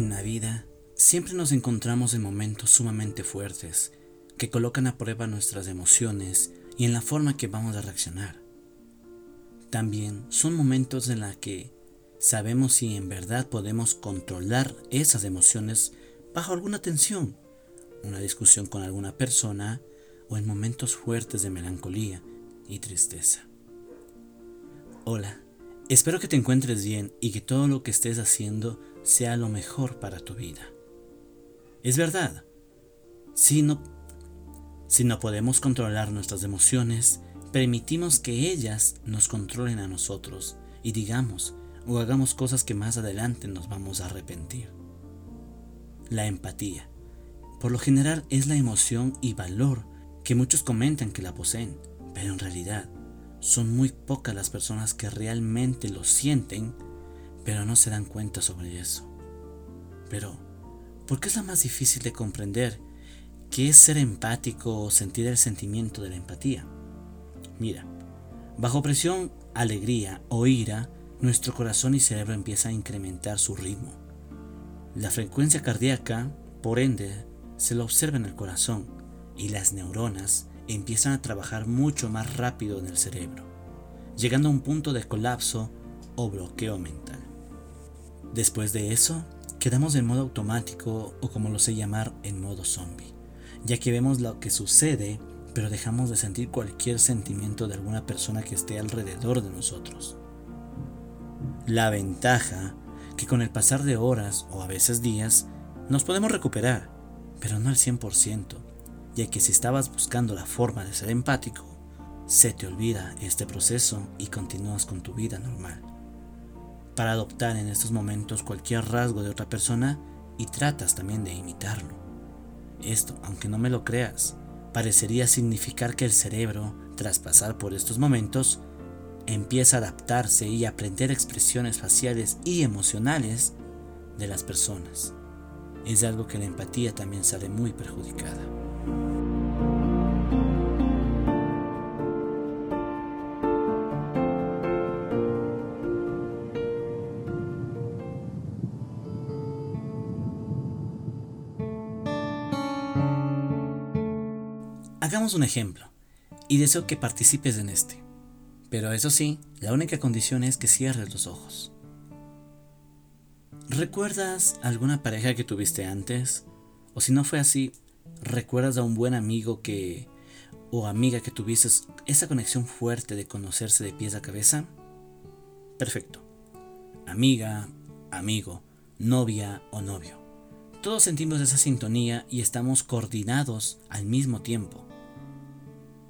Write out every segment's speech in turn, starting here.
En la vida siempre nos encontramos en momentos sumamente fuertes que colocan a prueba nuestras emociones y en la forma que vamos a reaccionar. También son momentos en los que sabemos si en verdad podemos controlar esas emociones bajo alguna tensión, una discusión con alguna persona o en momentos fuertes de melancolía y tristeza. Hola, espero que te encuentres bien y que todo lo que estés haciendo sea lo mejor para tu vida. Es verdad, si no, si no podemos controlar nuestras emociones, permitimos que ellas nos controlen a nosotros y digamos o hagamos cosas que más adelante nos vamos a arrepentir. La empatía. Por lo general es la emoción y valor que muchos comentan que la poseen, pero en realidad son muy pocas las personas que realmente lo sienten, pero no se dan cuenta sobre eso. Pero, ¿por qué es la más difícil de comprender qué es ser empático o sentir el sentimiento de la empatía? Mira, bajo presión, alegría o ira, nuestro corazón y cerebro empieza a incrementar su ritmo. La frecuencia cardíaca, por ende, se lo observa en el corazón y las neuronas empiezan a trabajar mucho más rápido en el cerebro, llegando a un punto de colapso o bloqueo mental. Después de eso, quedamos en modo automático o como lo sé llamar en modo zombie, ya que vemos lo que sucede pero dejamos de sentir cualquier sentimiento de alguna persona que esté alrededor de nosotros. La ventaja que con el pasar de horas o a veces días nos podemos recuperar, pero no al 100%, ya que si estabas buscando la forma de ser empático, se te olvida este proceso y continúas con tu vida normal para adoptar en estos momentos cualquier rasgo de otra persona y tratas también de imitarlo. Esto, aunque no me lo creas, parecería significar que el cerebro, tras pasar por estos momentos, empieza a adaptarse y aprender expresiones faciales y emocionales de las personas. Es algo que la empatía también sale muy perjudicada. Hagamos un ejemplo y deseo que participes en este. Pero eso sí, la única condición es que cierres los ojos. ¿Recuerdas alguna pareja que tuviste antes? O si no fue así, ¿recuerdas a un buen amigo que o amiga que tuviste esa conexión fuerte de conocerse de pies a cabeza? Perfecto. Amiga, amigo, novia o novio. Todos sentimos esa sintonía y estamos coordinados al mismo tiempo.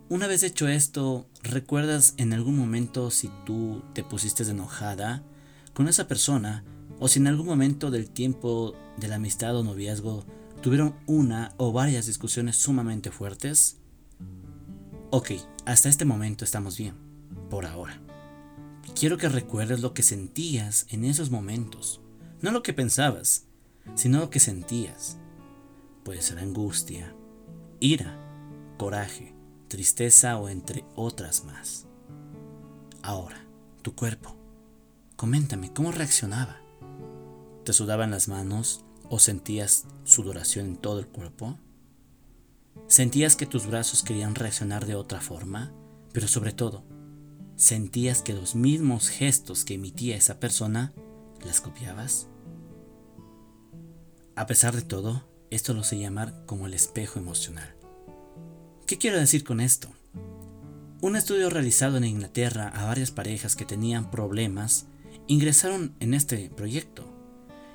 Una vez hecho esto, ¿recuerdas en algún momento si tú te pusiste enojada con esa persona o si en algún momento del tiempo de la amistad o noviazgo tuvieron una o varias discusiones sumamente fuertes? Ok, hasta este momento estamos bien, por ahora. Quiero que recuerdes lo que sentías en esos momentos, no lo que pensabas, sino lo que sentías. Puede ser angustia, ira, coraje, tristeza o entre otras más. Ahora, tu cuerpo. Coméntame, ¿cómo reaccionaba? ¿Te sudaban las manos o sentías sudoración en todo el cuerpo? ¿Sentías que tus brazos querían reaccionar de otra forma? Pero sobre todo, ¿sentías que los mismos gestos que emitía esa persona las copiabas? A pesar de todo, esto lo sé llamar como el espejo emocional. ¿Qué quiero decir con esto? Un estudio realizado en Inglaterra a varias parejas que tenían problemas ingresaron en este proyecto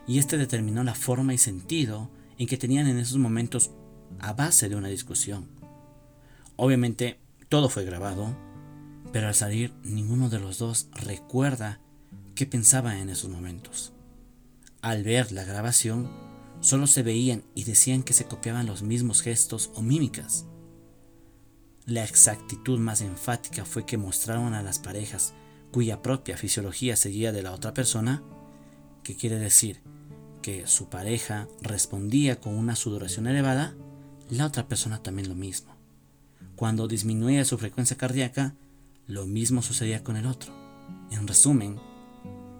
y este determinó la forma y sentido en que tenían en esos momentos a base de una discusión. Obviamente todo fue grabado, pero al salir ninguno de los dos recuerda qué pensaba en esos momentos. Al ver la grabación, solo se veían y decían que se copiaban los mismos gestos o mímicas la exactitud más enfática fue que mostraron a las parejas cuya propia fisiología seguía de la otra persona, que quiere decir que su pareja respondía con una sudoración elevada, la otra persona también lo mismo. Cuando disminuía su frecuencia cardíaca, lo mismo sucedía con el otro. En resumen,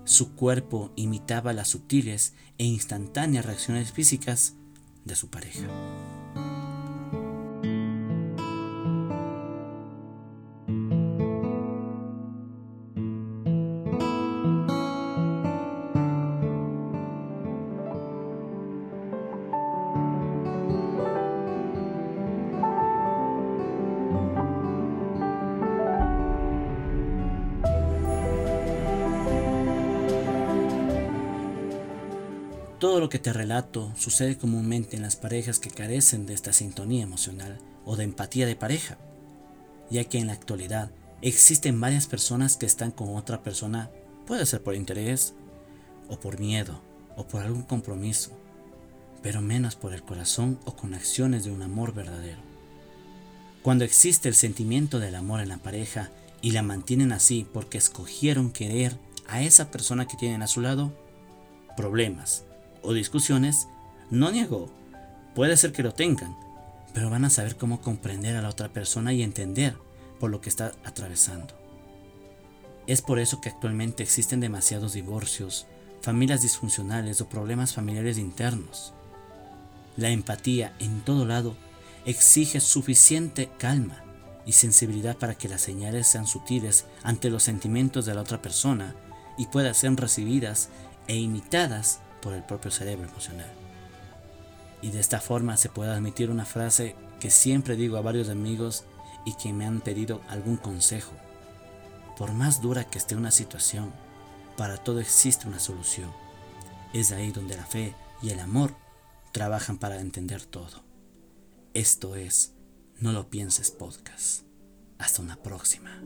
su cuerpo imitaba las sutiles e instantáneas reacciones físicas de su pareja. Todo lo que te relato sucede comúnmente en las parejas que carecen de esta sintonía emocional o de empatía de pareja, ya que en la actualidad existen varias personas que están con otra persona, puede ser por interés, o por miedo, o por algún compromiso, pero menos por el corazón o con acciones de un amor verdadero. Cuando existe el sentimiento del amor en la pareja y la mantienen así porque escogieron querer a esa persona que tienen a su lado, problemas, o discusiones, no niego, puede ser que lo tengan, pero van a saber cómo comprender a la otra persona y entender por lo que está atravesando. Es por eso que actualmente existen demasiados divorcios, familias disfuncionales o problemas familiares internos. La empatía en todo lado exige suficiente calma y sensibilidad para que las señales sean sutiles ante los sentimientos de la otra persona y puedan ser recibidas e imitadas por el propio cerebro emocional. Y de esta forma se puede admitir una frase que siempre digo a varios amigos y que me han pedido algún consejo. Por más dura que esté una situación, para todo existe una solución. Es ahí donde la fe y el amor trabajan para entender todo. Esto es No lo pienses podcast. Hasta una próxima.